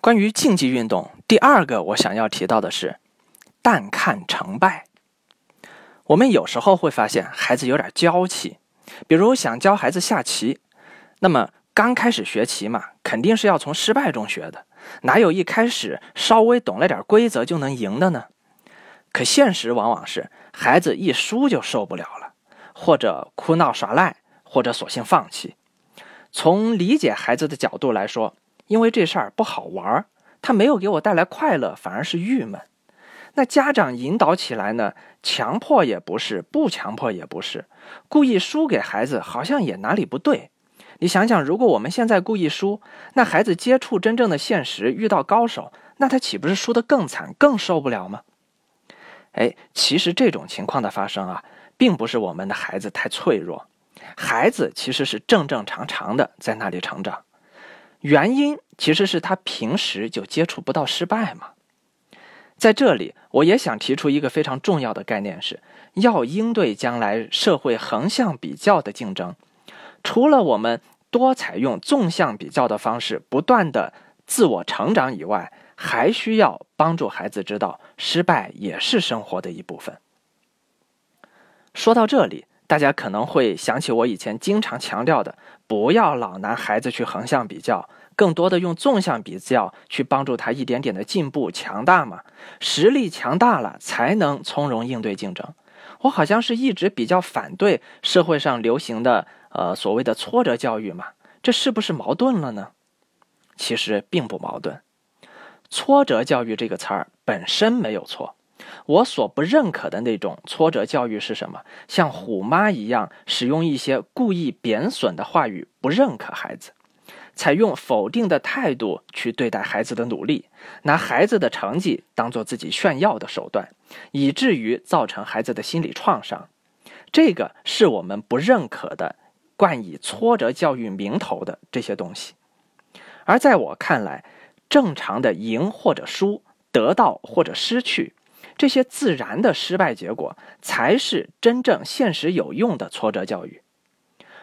关于竞技运动，第二个我想要提到的是，淡看成败。我们有时候会发现孩子有点娇气，比如想教孩子下棋，那么刚开始学棋嘛，肯定是要从失败中学的，哪有一开始稍微懂了点规则就能赢的呢？可现实往往是，孩子一输就受不了了，或者哭闹耍赖，或者索性放弃。从理解孩子的角度来说，因为这事儿不好玩儿，他没有给我带来快乐，反而是郁闷。那家长引导起来呢？强迫也不是，不强迫也不是，故意输给孩子好像也哪里不对。你想想，如果我们现在故意输，那孩子接触真正的现实，遇到高手，那他岂不是输得更惨、更受不了吗？哎，其实这种情况的发生啊，并不是我们的孩子太脆弱，孩子其实是正正常常的在那里成长。原因其实是他平时就接触不到失败嘛。在这里，我也想提出一个非常重要的概念，是要应对将来社会横向比较的竞争。除了我们多采用纵向比较的方式，不断的自我成长以外，还需要帮助孩子知道，失败也是生活的一部分。说到这里。大家可能会想起我以前经常强调的，不要老拿孩子去横向比较，更多的用纵向比较去帮助他一点点的进步强大嘛。实力强大了，才能从容应对竞争。我好像是一直比较反对社会上流行的呃所谓的挫折教育嘛，这是不是矛盾了呢？其实并不矛盾，挫折教育这个词儿本身没有错。我所不认可的那种挫折教育是什么？像虎妈一样使用一些故意贬损的话语，不认可孩子，采用否定的态度去对待孩子的努力，拿孩子的成绩当做自己炫耀的手段，以至于造成孩子的心理创伤。这个是我们不认可的，冠以挫折教育名头的这些东西。而在我看来，正常的赢或者输，得到或者失去。这些自然的失败结果，才是真正现实有用的挫折教育。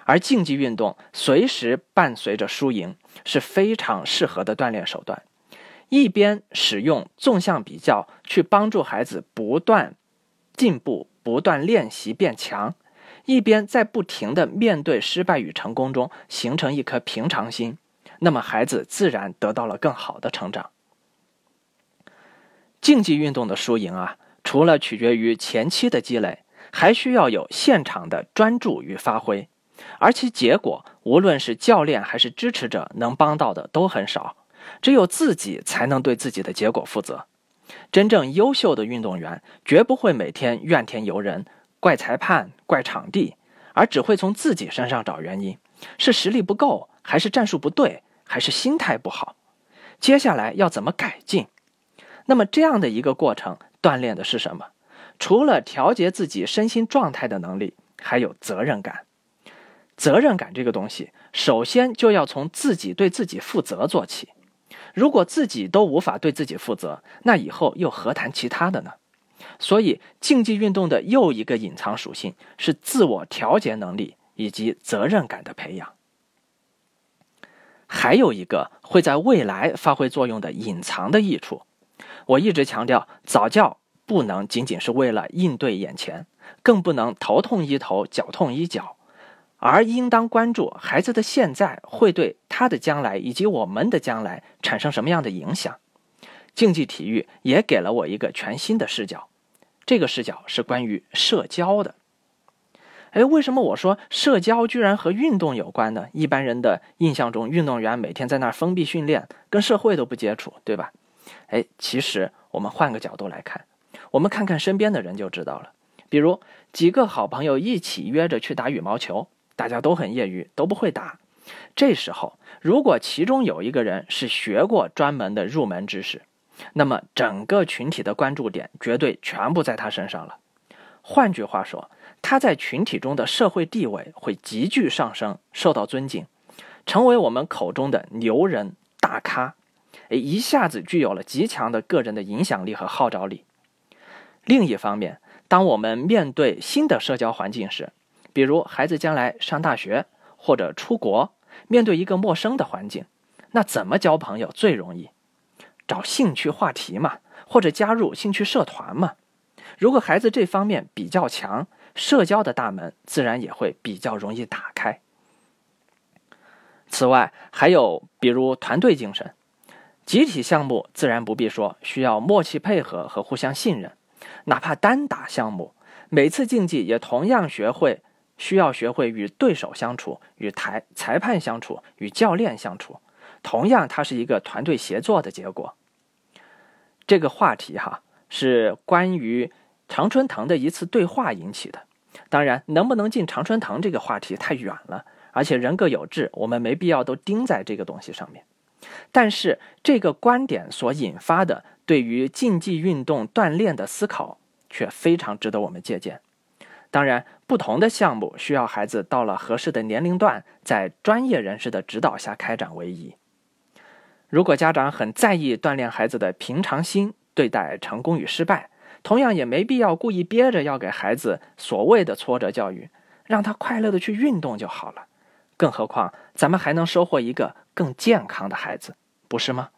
而竞技运动随时伴随着输赢，是非常适合的锻炼手段。一边使用纵向比较去帮助孩子不断进步、不断练习变强，一边在不停的面对失败与成功中形成一颗平常心，那么孩子自然得到了更好的成长。竞技运动的输赢啊，除了取决于前期的积累，还需要有现场的专注与发挥，而其结果，无论是教练还是支持者能帮到的都很少。只有自己才能对自己的结果负责。真正优秀的运动员，绝不会每天怨天尤人、怪裁判、怪场地，而只会从自己身上找原因：是实力不够，还是战术不对，还是心态不好？接下来要怎么改进？那么这样的一个过程，锻炼的是什么？除了调节自己身心状态的能力，还有责任感。责任感这个东西，首先就要从自己对自己负责做起。如果自己都无法对自己负责，那以后又何谈其他的呢？所以，竞技运动的又一个隐藏属性是自我调节能力以及责任感的培养。还有一个会在未来发挥作用的隐藏的益处。我一直强调，早教不能仅仅是为了应对眼前，更不能头痛医头，脚痛医脚，而应当关注孩子的现在会对他的将来以及我们的将来产生什么样的影响。竞技体育也给了我一个全新的视角，这个视角是关于社交的。哎，为什么我说社交居然和运动有关呢？一般人的印象中，运动员每天在那儿封闭训练，跟社会都不接触，对吧？哎，其实我们换个角度来看，我们看看身边的人就知道了。比如几个好朋友一起约着去打羽毛球，大家都很业余，都不会打。这时候，如果其中有一个人是学过专门的入门知识，那么整个群体的关注点绝对全部在他身上了。换句话说，他在群体中的社会地位会急剧上升，受到尊敬，成为我们口中的牛人大咖。诶，一下子具有了极强的个人的影响力和号召力。另一方面，当我们面对新的社交环境时，比如孩子将来上大学或者出国，面对一个陌生的环境，那怎么交朋友最容易？找兴趣话题嘛，或者加入兴趣社团嘛。如果孩子这方面比较强，社交的大门自然也会比较容易打开。此外，还有比如团队精神，集体项目自然不必说，需要默契配合和互相信任。哪怕单打项目，每次竞技也同样学会需要学会与对手相处、与台裁判相处、与教练相处。同样，它是一个团队协作的结果。这个话题哈是关于常春藤的一次对话引起的。当然，能不能进常春藤这个话题太远了，而且人各有志，我们没必要都盯在这个东西上面。但是，这个观点所引发的对于竞技运动锻炼的思考，却非常值得我们借鉴。当然，不同的项目需要孩子到了合适的年龄段，在专业人士的指导下开展为宜。如果家长很在意锻炼孩子的平常心对待成功与失败，同样也没必要故意憋着要给孩子所谓的挫折教育，让他快乐的去运动就好了。更何况，咱们还能收获一个更健康的孩子，不是吗？